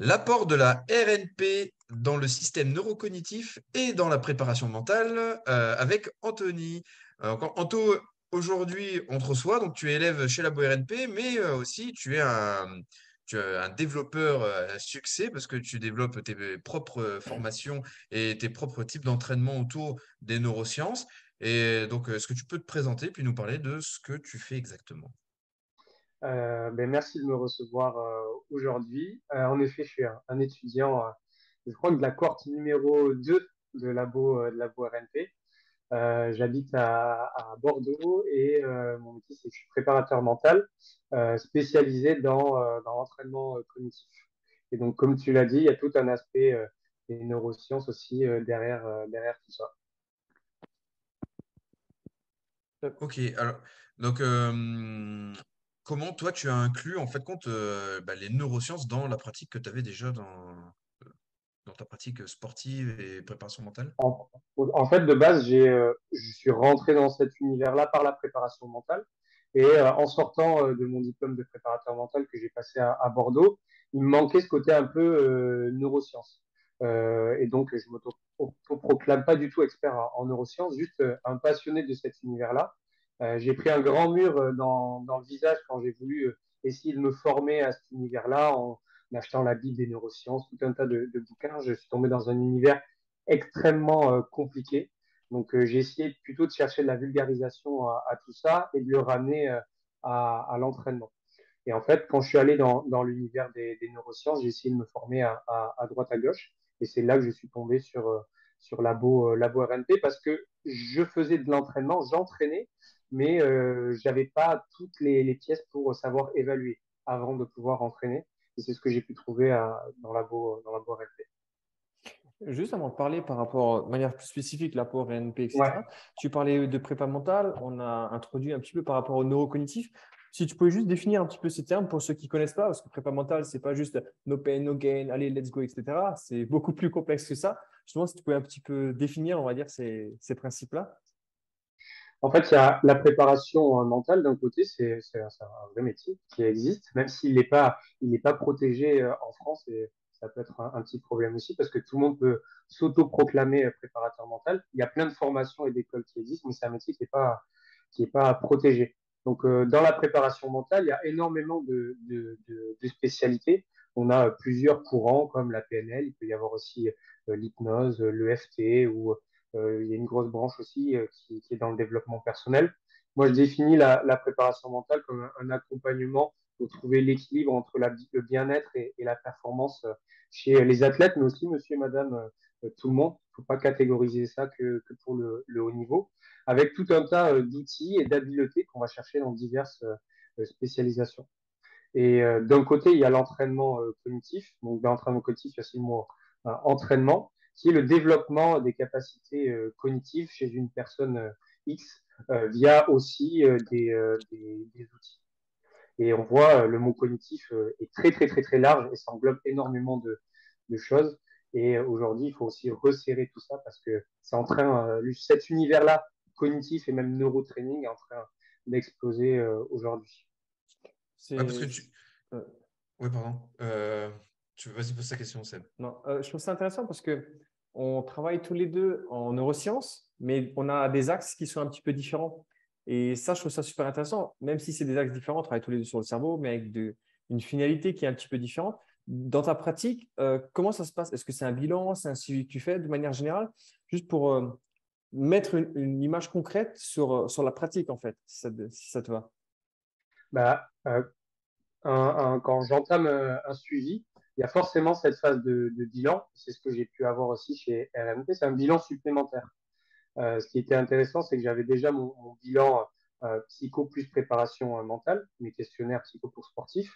L'apport de la RNP dans le système neurocognitif et dans la préparation mentale euh, avec Anthony. Anto, aujourd'hui, on te reçoit, donc tu es élève chez Labo RNP, mais euh, aussi tu es un, développeur euh, à succès parce que tu développes tes propres formations et tes propres types d'entraînement autour des neurosciences. Et donc, est-ce que tu peux te présenter puis nous parler de ce que tu fais exactement? Euh, ben, merci de me recevoir euh, aujourd'hui. Euh, en effet, je suis un, étudiant, je crois, de la cohorte numéro 2 de Labo, de Labo RNP. J'habite à, Bordeaux et mon métier, c'est que je suis préparateur mental spécialisé dans, dans l'entraînement cognitif. Et donc, comme tu l'as dit, il y a tout un aspect des neurosciences aussi derrière, derrière tout ça. Ok, alors, donc, comment toi tu as inclus en fait compte euh, bah, les neurosciences dans la pratique que tu avais déjà dans, euh, dans ta pratique sportive et préparation mentale? En, fait, de base, j'ai, euh, je suis rentré dans cet univers-là par la préparation mentale. Et en sortant de mon diplôme de préparateur mental que j'ai passé à, Bordeaux, il me manquait ce côté un peu neurosciences. et donc, je ne me proclame pas du tout expert en neurosciences, juste un passionné de cet univers-là. Euh, j'ai pris un grand mur euh, dans, le visage quand j'ai voulu euh, essayer de me former à cet univers-là en achetant la Bible des neurosciences, tout un tas de, de bouquins. Je suis tombé dans un univers extrêmement compliqué. Donc, j'ai essayé plutôt de chercher de la vulgarisation à, tout ça et de le ramener à, l'entraînement. Et en fait, quand je suis allé dans, l'univers des, des, neurosciences, j'ai essayé de me former à, à, droite à gauche. Et c'est là que je suis tombé sur, sur Labo, Labo RNP parce que je faisais de l'entraînement, j'entraînais, mais euh, j'avais pas toutes les, les, pièces pour savoir évaluer avant de pouvoir entraîner. Et c'est ce que j'ai pu trouver à, dans la dans la RNP. Juste avant de parler par rapport, de manière plus spécifique, l'apport RNP, etc., tu parlais de prépa mentale, on a introduit un petit peu par rapport au neurocognitif. Si tu pouvais juste définir un petit peu ces termes pour ceux qui ne connaissent pas, parce que prépa mentale, ce n'est pas juste no pain, no gain, allez, let's go, etc. C'est beaucoup plus complexe que ça. Justement, si tu pouvais un petit peu définir, on va dire, ces, ces principes-là. En fait, il y a la préparation mentale d'un côté, c'est un vrai métier qui existe, même s'il n'est pas, il pas protégé euh, en France et ça peut être un, petit problème aussi parce que tout le monde peut s'auto-proclamer euh, préparateur mental. Il y a plein de formations et d'écoles qui existent, mais c'est un métier qui n'est pas, qui est pas protégé. Donc, euh, dans la préparation mentale, il y a énormément de, de, de, spécialités. On a plusieurs courants comme la PNL, il peut y avoir aussi l'hypnose, l'EFT ou euh, il y a une grosse branche aussi euh, qui, qui, est dans le développement personnel. Moi, je définis la, la préparation mentale comme un, accompagnement pour trouver l'équilibre entre la, le bien-être et, et, la performance euh, chez les athlètes, mais aussi monsieur et madame, tout le monde. Il ne faut pas catégoriser ça que, que pour le, le, haut niveau, avec tout un tas d'outils et d'habiletés qu'on va chercher dans diverses spécialisations. Et d'un côté, il y a l'entraînement cognitif. Donc, dans l'entraînement cognitif, il y a entraînement qui est le développement des capacités euh, cognitives chez une personne euh, X euh, via aussi des, des, des, outils. Et on voit le mot cognitif est très très très très large et ça englobe énormément de, de choses. Et aujourd'hui, il faut aussi resserrer tout ça parce que c'est en train, cet univers-là, cognitif et même neurotraining, est en train d'exploser aujourd'hui. parce que tu... Oui, pardon. Euh, tu vas-y poser ta question, Seb. Non, je trouve ça intéressant parce que on travaille tous les deux en neurosciences, mais on a des axes qui sont un petit peu différents. Et ça, je trouve ça super intéressant. Même si c'est des axes différents, on travaille tous les deux sur le cerveau, mais avec une finalité qui est un petit peu différente. Dans ta pratique, euh, comment ça se passe? Est-ce que c'est un bilan C'est un suivi que tu fais de manière générale? Juste pour euh, mettre une, image concrète sur, sur la pratique, en fait, si ça, te va. Bah, euh, quand j'entame un suivi, il y a forcément cette phase de, de bilan. C'est ce que j'ai pu avoir aussi chez RMP. C'est un bilan supplémentaire. Euh, ce qui était intéressant, c'est que j'avais déjà mon, mon bilan euh, psycho plus préparation euh, mentale, mes questionnaires psycho pour sportifs.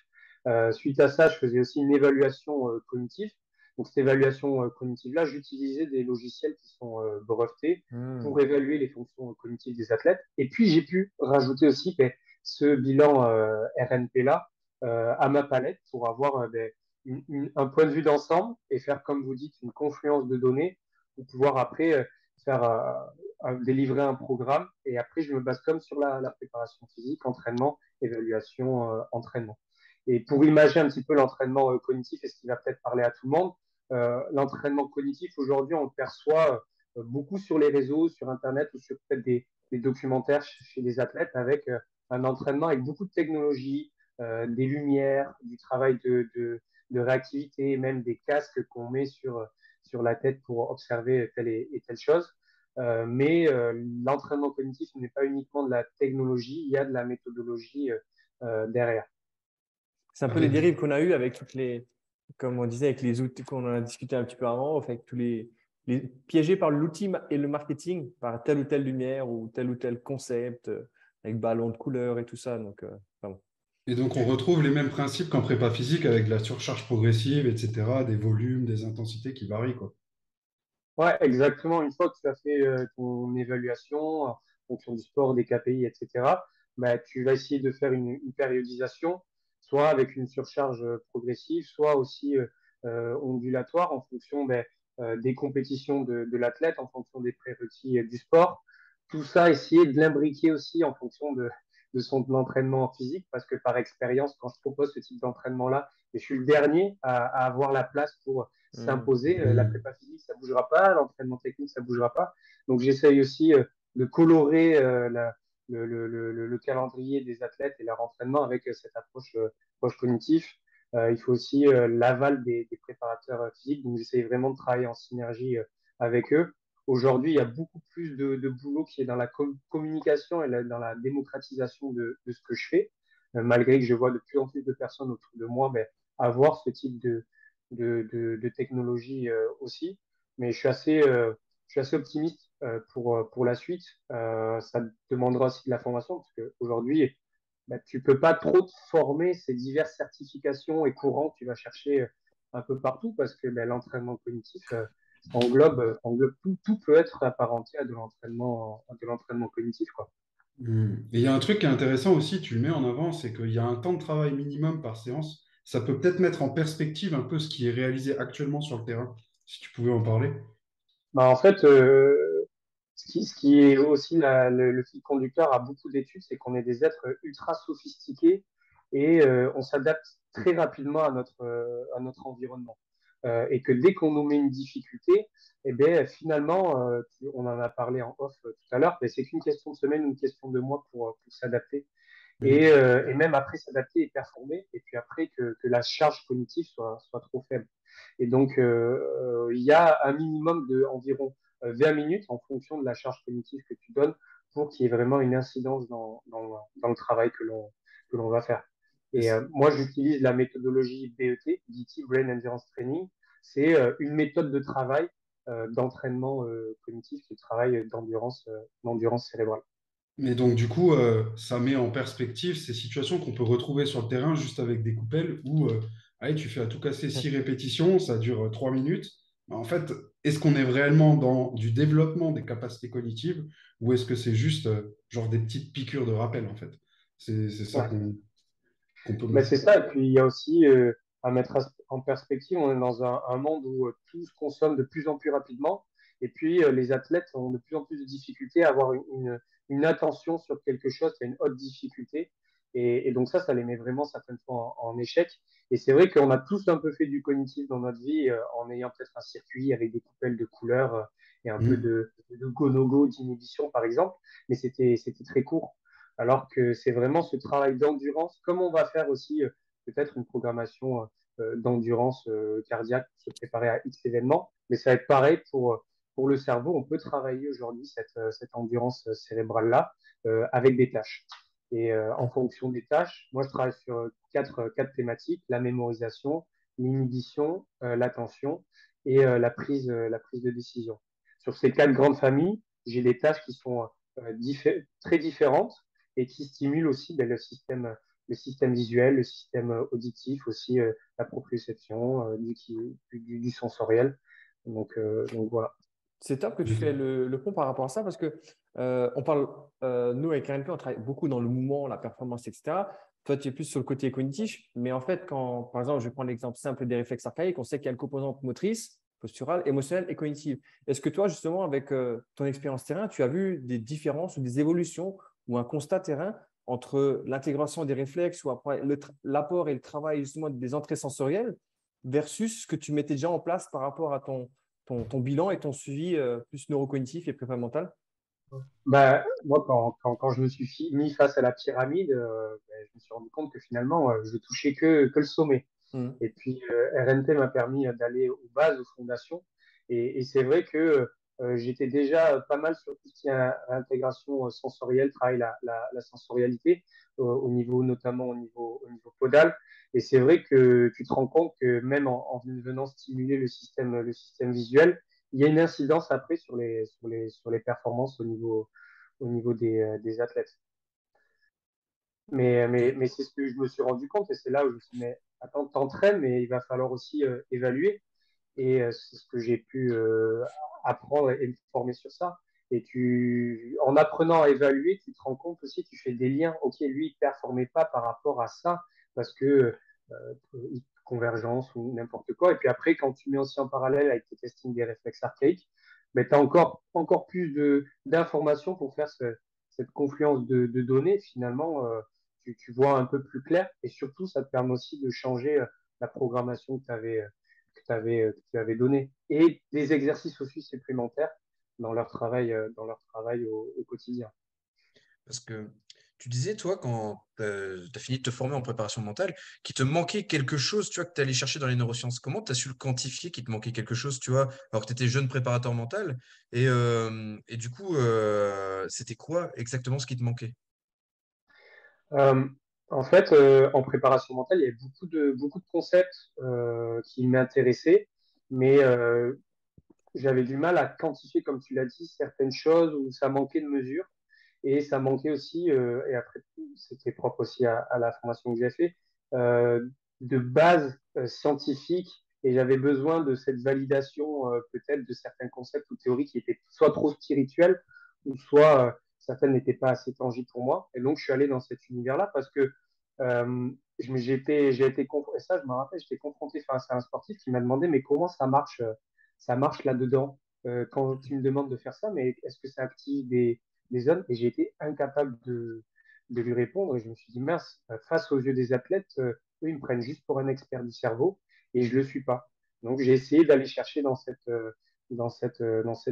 Euh, suite à ça, je faisais aussi une évaluation cognitive. Donc, cette évaluation cognitive-là, j'utilisais des logiciels qui sont brevetés mmh. pour évaluer les fonctions cognitives des athlètes. Et puis, j'ai pu rajouter aussi ben, ce bilan RNP-là à ma palette pour avoir ben, un point de vue d'ensemble et faire, comme vous dites, une confluence de données pour pouvoir après euh, faire euh, délivrer un programme. Et après, je me base comme sur la, préparation physique, entraînement, évaluation, euh, entraînement. Et pour imaginer un petit peu l'entraînement cognitif et ce qui va peut-être parler à tout le monde, l'entraînement cognitif, aujourd'hui, on le perçoit beaucoup sur les réseaux, sur Internet ou sur peut-être des, documentaires chez les athlètes avec un entraînement avec beaucoup de technologie, des lumières, du travail de, réactivité, même des casques qu'on met sur, sur la tête pour observer telle et, telle chose. mais l'entraînement cognitif n'est pas uniquement de la technologie, il y a de la méthodologie derrière. C'est un peu les dérives qu'on a eues avec toutes les, comme on disait, avec les outils qu'on a discuté un petit peu avant, avec tous les, piégés par l'outil et le marketing, par telle ou telle lumière ou tel ou tel concept, euh, avec ballon de couleur et tout ça. Donc, euh, Et donc, on retrouve les mêmes principes qu'en prépa physique avec la surcharge progressive, etc., des volumes, des intensités qui varient. Quoi. Ouais, exactement. Une fois que tu as fait euh, ton évaluation en fonction du sport, des KPI, etc., bah, tu vas essayer de faire une, périodisation, soit avec une surcharge progressive, soit aussi ondulatoire en fonction ben, euh, des compétitions de, l'athlète en fonction des prérequis du sport. Tout ça, essayer de l'imbriquer aussi en fonction de, son entraînement physique, parce que par expérience, quand je propose ce type d'entraînement-là, je suis le dernier à, avoir la place pour mmh. s'imposer. Euh, la prépa physique, ça bougera pas, l'entraînement technique, ça bougera pas. Donc j'essaye aussi euh, de colorer le, calendrier des athlètes et leur entraînement avec cette approche, approche cognitive. Euh, il faut aussi euh, l'aval des, préparateurs euh, physiques. Donc, j'essaie vraiment de travailler en synergie avec eux. Aujourd'hui, il y a beaucoup plus de, boulot qui est dans la communication et dans la démocratisation de, ce que je fais, malgré que je vois de plus en plus de personnes autour de moi ben, avoir ce type de, de, technologie aussi. Mais je suis assez, je suis assez optimiste pour, pour la suite. ça demandera aussi de la formation, parce qu'aujourd'hui, bah, tu peux pas trop te former ces diverses certifications et courants que tu vas chercher euh, un peu partout parce que bah, l'entraînement cognitif euh, englobe, englobe tout, tout, peut être apparenté à de l'entraînement, de l'entraînement cognitif. Quoi. Mmh. Et il y a un truc qui est intéressant aussi, tu le mets en avant, c'est qu'il y a un temps de travail minimum par séance. Ça peut peut-être mettre en perspective un peu ce qui est réalisé actuellement sur le terrain, si tu pouvais en parler. Bah, en fait, euh, ce qui, est aussi le, fil conducteur à beaucoup d'études, c'est qu'on est des êtres ultra sophistiqués et euh, on s'adapte très rapidement à notre, euh, à notre environnement. Euh, et que dès qu'on nous met une difficulté, eh bien, finalement, on en a parlé en off tout à l'heure, mais c'est qu'une question de semaine ou une question de mois pour, s'adapter. Mmh. Et, et, même après s'adapter et performer, et puis après que, que la charge cognitive soit, soit, trop faible. Et donc, il y a un minimum de environ 20 euh, minutes en fonction de la charge cognitive que tu donnes pour qu'il y ait vraiment une incidence dans, dans, dans le travail que l'on va faire. Et euh, moi, j'utilise la méthodologie BET, BT, Brain Endurance Training. C'est euh, une méthode de travail d'entraînement cognitif, qui travail d'endurance d'endurance cérébrale. Mais donc, du coup, ça met en perspective ces situations qu'on peut retrouver sur le terrain juste avec des coupelles où allez, tu fais à tout casser six répétitions, ça dure trois minutes. En fait, est-ce qu'on est réellement dans du développement des capacités cognitives ou est-ce que c'est juste euh, genre des petites piqûres de rappel en fait? C'est ça qu'on Mais c'est ça, et puis il y a aussi euh, à mettre en perspective, on est dans un, monde où euh, tout se consomme de plus en plus rapidement et puis les athlètes ont de plus en plus de difficultés à avoir une, une, attention sur quelque chose qui a une haute difficulté. Et, donc ça, ça les met vraiment certaines fois en échec. Et c'est vrai qu'on a tous un peu fait du cognitif dans notre vie euh, en ayant peut-être un circuit avec des coupelles de couleurs euh, et un peu mm. de, de go-no-go, d'inhibition par exemple, mais c'était très court. Alors que c'est vraiment ce travail d'endurance, comme on va faire aussi euh, peut-être une programmation d'endurance cardiaque pour se préparer à X événements, mais ça va être pareil pour, pour le cerveau. On peut travailler aujourd'hui cette, cette endurance cérébrale-là avec des tâches. Et euh, en fonction des tâches, moi, je travaille sur quatre, euh, quatre thématiques la mémorisation, l'inhibition, euh, l'attention et la, prise, la prise de décision. Sur ces quatre grandes familles, j'ai des tâches qui sont très différentes et qui stimulent aussi ben, le, système, visuel, le système auditif, aussi la proprioception, du, du, sensoriel. Donc, voilà. C'est top que tu fais le, pont par rapport à ça parce que euh, on parle, euh, nous avec RNP, on travaille beaucoup dans le mouvement, la performance, etc. Toi, tu es plus sur le côté cognitif, mais en fait, quand, par exemple, je prendre l'exemple simple des réflexes archaïques, on sait qu'il y a une composante motrice, posturale, émotionnelle et cognitive. Est-ce que toi, justement, avec euh, ton expérience terrain, tu as vu des différences ou des évolutions ou un constat terrain entre l'intégration des réflexes ou après l'apport et le travail justement des entrées sensorielles versus ce que tu mettais déjà en place par rapport à ton, ton, ton bilan et ton suivi euh, plus neurocognitif et prépa mental bah, moi, quand, quand, quand, je me suis mis face à la pyramide, euh, ben, je me suis rendu compte que finalement, euh, je touchais que, que le sommet. Mmh. Et puis, RNT m'a permis d'aller aux bases, aux fondations. Et, et c'est vrai que euh, j'étais déjà pas mal sur tout ce qui est intégration sensorielle, travail la, sensorialité au niveau notamment au niveau, au niveau podal. Et c'est vrai que tu te rends compte que même en, en, venant stimuler le système, le système visuel, il y a une incidence après sur les, sur les, sur les performances au niveau, au niveau des, euh, des athlètes. Mais, mais, mais c'est ce que je me suis rendu compte et c'est là où je me suis dit, mais attends, t'entraînes, mais il va falloir aussi euh, évaluer. Et euh, c'est ce que j'ai pu euh, apprendre et me former sur ça. Et tu, en apprenant à évaluer, tu te rends compte aussi, tu fais des liens. Ok, lui, il performait pas par rapport à ça parce que euh, convergence ou n'importe quoi. Et puis après, quand tu mets aussi en parallèle avec tes testings des réflexes archaïques, ben, tu as encore, encore plus d'informations pour faire ce, cette confluence de, de données. Finalement, euh, tu, tu, vois un peu plus clair et surtout, ça te permet aussi de changer euh, la programmation que tu avais, tu avais, que tu avais donnée. Et des exercices aussi supplémentaires dans leur travail, dans leur travail au, au quotidien. Parce que tu disais, toi, quand tu as fini de te former en préparation mentale, qu'il te manquait quelque chose, tu vois, que tu allais chercher dans les neurosciences. Comment tu as su le quantifier qu'il te manquait quelque chose, tu vois, alors que tu étais jeune préparateur mental Et, euh, et du coup, euh, c'était quoi exactement ce qui te manquait? Euh, En fait, euh, en préparation mentale, il y avait beaucoup de, beaucoup de concepts euh, qui m'intéressaient, mais euh, j'avais du mal à quantifier, comme tu l'as dit, certaines choses où ça manquait de mesure. Et ça manquait aussi, euh, et après, c'était propre aussi à, à, la formation que j'ai fait, euh, de base euh, scientifique. Et j'avais besoin de cette validation, peut-être, de certains concepts ou théories qui étaient soit trop spirituelles, ou soit certaines n'étaient pas assez tangibles pour moi. Et donc, je suis allé dans cet univers-là parce que euh, j'ai été, confronté, ça, je me rappelle, j'étais confronté face à un sportif qui m'a demandé, mais comment ça marche, ça marche là-dedans euh, quand tu me demandes de faire ça, mais est-ce que ça active des, des zones Et j'ai été incapable de, lui répondre. Et je me suis dit, mince, face aux yeux des athlètes, eux, ils me prennent juste pour un expert du cerveau et je le suis pas. Donc, j'ai essayé d'aller chercher dans cette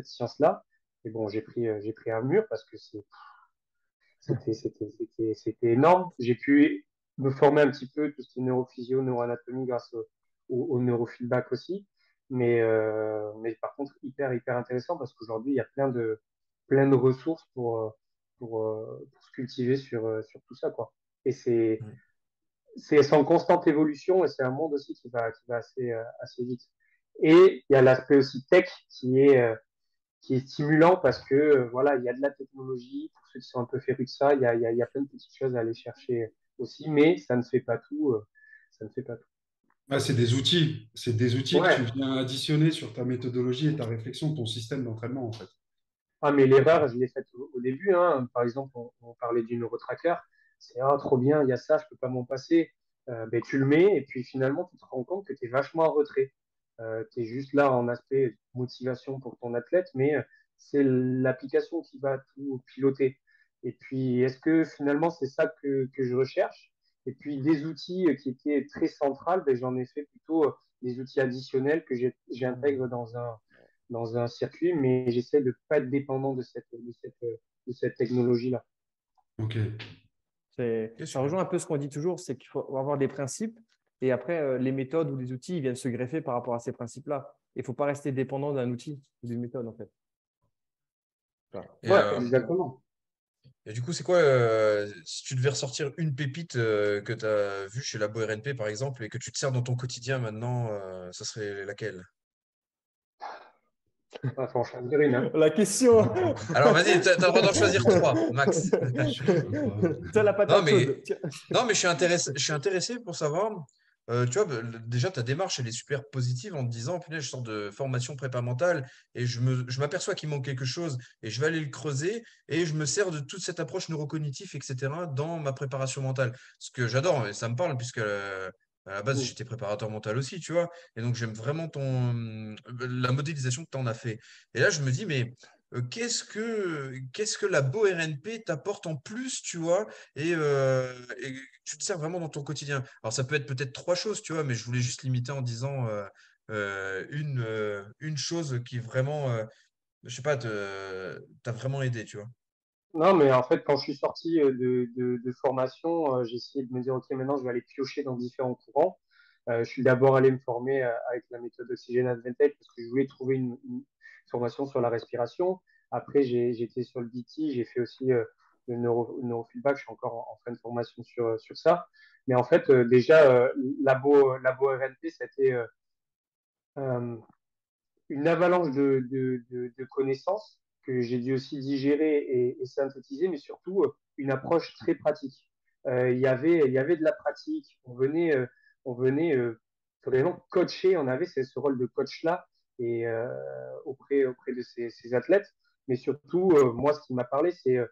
science-là. Et bon, j'ai pris, j'ai pris un mur parce que c'était, c'était, c'était, c'était énorme. J'ai pu me former un petit peu tout ce qui est neurophysio, neuroanatomie grâce au, au, au neurofeedback aussi. Mais, euh, mais par contre, hyper, hyper intéressant parce qu'aujourd'hui, il y a plein de, plein de ressources pour, pour, pour se cultiver sur, sur tout ça, quoi. Et c'est, c'est en constante évolution et c'est un monde aussi qui va, qui va assez, assez vite. Et il y a l'aspect aussi tech qui est, qui est stimulant parce que, voilà, il y a de la technologie. Pour ceux qui sont un peu férus de ça, il y a, y a, il y a plein de petites choses à aller chercher aussi, mais ça ne fait pas tout. Ça ne fait pas tout. Ah, c'est des outils, c'est des outils ouais. que tu viens additionner sur ta méthodologie et ta réflexion, ton système d'entraînement en fait. Ah, mais l'erreur, je l'ai faite au, au, début. Hein. Par exemple, on, on parlait du neurotracker. C'est ah, trop bien, il y a ça, je peux pas m'en passer. Euh, ben, tu le mets et puis finalement, tu te rends compte que tu es vachement en retrait. Euh, tu es juste là en aspect motivation pour ton athlète, mais c'est l'application qui va tout piloter. Et puis, est-ce que finalement, c'est ça que, que je recherche? Et puis, des outils qui étaient très centrales, ben, j'en ai fait plutôt des outils additionnels que j'intègre dans un, dans un circuit, mais j'essaie de ne pas être dépendant de cette, de cette, de cette technologie-là. Ok. Ça rejoint un peu ce qu'on dit toujours, c'est qu'il faut avoir des principes et après, euh, les méthodes ou les outils ils viennent se greffer par rapport à ces principes-là. Il ne faut pas rester dépendant d'un outil ou d'une méthode, en fait. Voilà. Ouais, euh, exactement. Et du coup, c'est quoi, euh, si tu devais ressortir une pépite euh, que tu as vue chez Labo RNP, par exemple, et que tu te sers dans ton quotidien maintenant, ça serait laquelle? Ah, faut en choisir une. Hein. La question. Alors vas-y, tu as le droit d'en choisir trois, Max. la patate non, mais, non, mais je suis intéressé, je suis intéressé pour savoir. Euh, tu vois, déjà, ta démarche, elle est super positive en te disant, punaise, je sors de formation prépa mentale et je m'aperçois qu'il manque quelque chose et je vais aller le creuser et je me sers de toute cette approche neurocognitive, etc., dans ma préparation mentale. Ce que j'adore, et ça me parle, puisque euh, à la base, oui. j'étais préparateur mental aussi, tu vois. Et donc, j'aime vraiment ton, la modélisation que tu en as fait. Et là, je me dis, mais euh, qu'est-ce que qu'est-ce que la Beau RNP t'apporte en plus, tu vois, et, euh, et tu te sers vraiment dans ton quotidien? Alors ça peut être peut-être trois choses, tu vois, mais je voulais juste limiter en disant euh, euh, une, euh, une chose qui vraiment, euh, je sais pas, t'a vraiment aidé, tu vois. Non, mais en fait, quand je suis sorti euh, de, de, formation, euh, j'ai essayé de me dire, OK, maintenant, je vais aller piocher dans différents courants. Euh, je suis d'abord allé me former euh, avec la méthode Oxygen Advantage parce que je voulais trouver une formation sur la respiration. Après, j'ai j'étais sur le DT, j'ai fait aussi euh, le neuro, le neurofeedback, je suis encore en, en fin de formation sur, euh, ça. Mais en fait, euh, déjà, labo, labo RNP, c'était euh, euh, une avalanche de, connaissances que j'ai dû aussi digérer et, synthétiser, mais surtout une approche très pratique. Il, y avait, y avait de la pratique, on venait, on venait vraiment coacher, on avait ce rôle de coach-là et, euh, auprès, auprès de ces, athlètes, mais surtout, euh, moi, ce qui m'a parlé, c'est euh,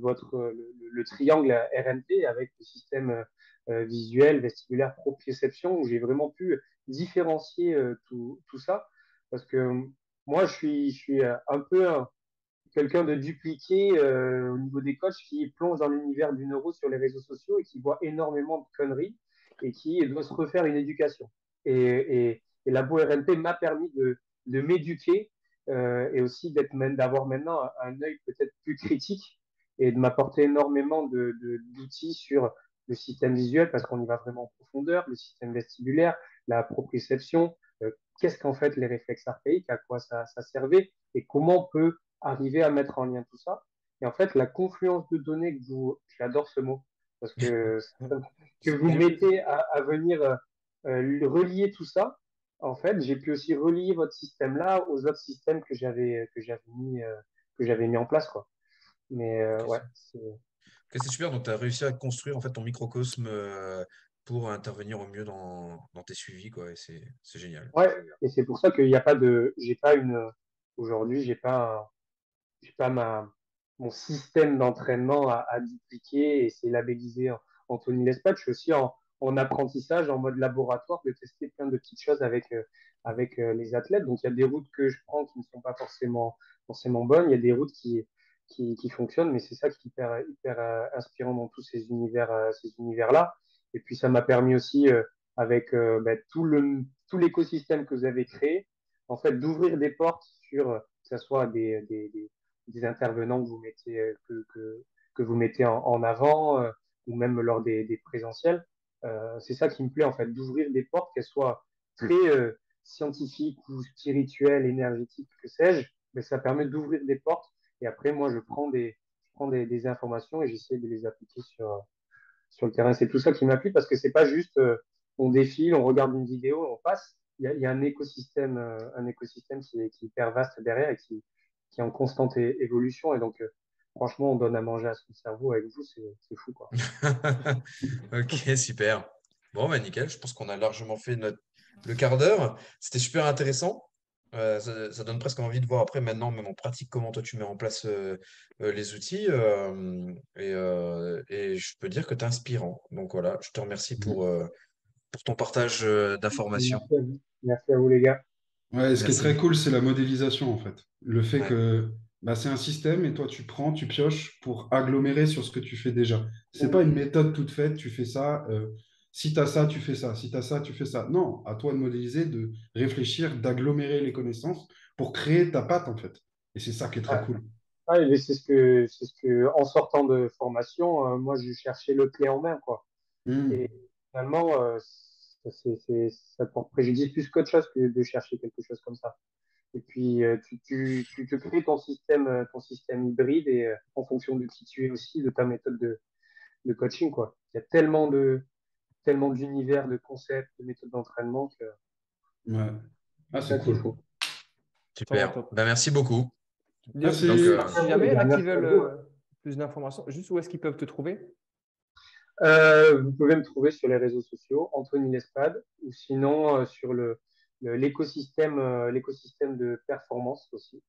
votre, le, le, triangle RNP avec le système visuel, vestibulaire, proprioception, où j'ai vraiment pu différencier tout, tout ça parce que moi, je suis, je suis un peu un, quelqu'un de dupliqué au niveau des coachs qui plonge dans l'univers du neuro sur les réseaux sociaux et qui voit énormément de conneries et qui doit se refaire une éducation. Et, et la RNP m'a permis de, de m'éduquer euh, et aussi d'avoir maintenant un, un œil peut-être plus critique et de m'apporter énormément d'outils de, de, sur le système visuel parce qu'on y va vraiment en profondeur, le système vestibulaire, la proprioception, euh, qu'est-ce qu'en fait les réflexes archaïques, à quoi ça, ça servait et comment on peut arriver à mettre en lien tout ça. Et en fait, la confluence de données que vous, j'adore ce mot, parce que, que vous mettez à, à venir euh, relier tout ça, en fait, j'ai pu aussi relier votre système-là aux autres systèmes que j'avais que j'avais mis euh, que j'avais mis en place, quoi. Mais euh, ouais, c'est super. Donc, tu as réussi à construire en fait ton microcosme euh, pour intervenir au mieux dans, dans tes suivis, quoi. Et c'est c'est génial. ouais, et c'est pour ça qu'il n'y a pas de, j'ai pas une, aujourd'hui, j'ai pas j'ai pas ma, mon système d'entraînement à, à dupliquer et c'est labellisé en- Anthony Lespat. Je suis aussi en, en apprentissage, en mode laboratoire, de tester plein de petites choses avec, euh, avec euh, les athlètes. Donc, il y a des routes que je prends qui ne sont pas forcément, forcément bonnes. Il y a des routes qui, qui, qui fonctionnent, mais c'est ça qui est hyper, hyper euh, inspirant dans tous ces univers, euh, ces univers-là. Et puis, ça m'a permis aussi, euh, avec euh, bah, tout le, tout l'écosystème que vous avez créé, en fait, d'ouvrir des portes sur, que ce soit des, des, des intervenants que vous mettez, que, que, que vous mettez en, en avant, ou même lors des, des présentiels. Euh, c'est ça qui me plaît, en fait, d'ouvrir des portes, qu'elles soient très euh, scientifiques ou spirituelles, énergétiques, que sais-je, mais ça permet d'ouvrir des portes. Et après, moi, je prends des, je prends des, des informations et j'essaie de les appliquer sur, sur le terrain. C'est tout ça qui m'a plu parce que c'est pas juste euh, on défile, on regarde une vidéo, on passe. Il y a, y a un écosystème, euh, un écosystème qui est, qui est hyper vaste derrière et qui, qui est en constante évolution. Et donc, euh, franchement, on donne à manger à son cerveau avec vous, c'est c'est fou, quoi. Ok, super. Bon, bah nickel. Je pense qu'on a largement fait notre, le quart d'heure. C'était super intéressant. Euh, ça, ça donne presque envie de voir après maintenant, même en pratique, comment toi tu mets en place euh, euh, les outils. euh, et, euh, et je peux dire que tu es inspirant. Donc voilà, je te remercie pour, euh, pour ton partage d'informations. Merci à vous, Merci à vous les gars. Ouais, et ce qui est très cool, c'est la modélisation en fait. Le fait Ouais. que bah, c'est un système et toi tu prends, tu pioches pour agglomérer sur ce que tu fais déjà. C'est pas une méthode toute faite, tu fais ça, euh, si tu as ça, tu fais ça, si tu as ça, tu fais ça. Non, à toi de modéliser, de réfléchir, d'agglomérer les connaissances pour créer ta patte en fait. Et c'est ça qui est très Ouais. cool. Ouais, c'est ce que, c'est ce que, en sortant de formation, euh, moi, je cherchais le clé en main, quoi. Hmm. Et finalement, euh, c'est, c'est, ça porte préjudice plus qu'autre chose que de chercher quelque chose comme ça. Et puis, euh, tu, tu, tu te crées ton système, euh, ton système hybride et euh, en fonction de qui tu es aussi, de ta méthode de, de coaching, quoi. Il y a tellement de, tellement d'univers, de concepts, de méthodes d'entraînement que Ouais. Ah, c'est cool. faut. Super. Bah, merci beaucoup. Merci. Donc, euh, Si jamais a qui veulent vous. euh, plus d'informations, juste où est-ce qu'ils peuvent te trouver? Euh, vous pouvez me trouver sur les réseaux sociaux, Anthony Lespade, ou sinon euh, sur le, le- l'écosystème, euh, l'écosystème de performance aussi,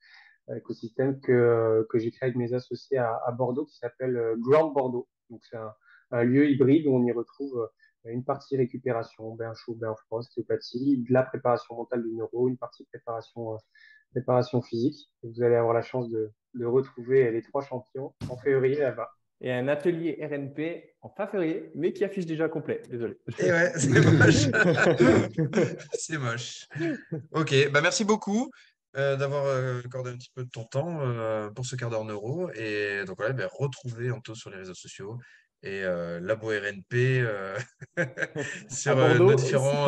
euh, écosystème que, que j'ai créé avec mes associés à, à Bordeaux qui s'appelle euh, Ground Bordeaux. Donc c'est un, un lieu hybride où on y retrouve une partie récupération, bain chaud, bain froid, ostéopathie, de la préparation mentale du neuro, une partie préparation, préparation physique. vous allez avoir la chance de, de retrouver les trois champions en février là-bas et un atelier RNP en fin février, mais qui affiche déjà complet. Désolé. Et ouais, c'est moche. c'est moche. Ok, bah merci beaucoup euh, d'avoir euh, accordé un petit peu de ton temps euh, pour ce quart d'heure neuro. Et donc voilà, bah, retrouvez Anto sur les réseaux sociaux et Labo RNP sur nos différents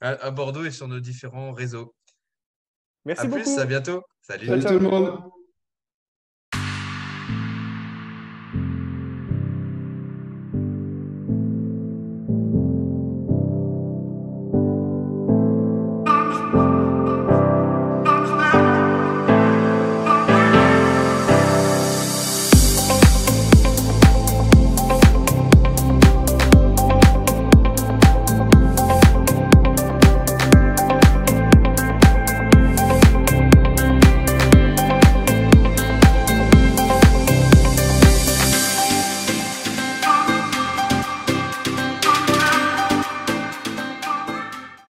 à, Bordeaux et sur nos différents réseaux. Merci à beaucoup. Plus, à bientôt. Salut, Salut tout le monde.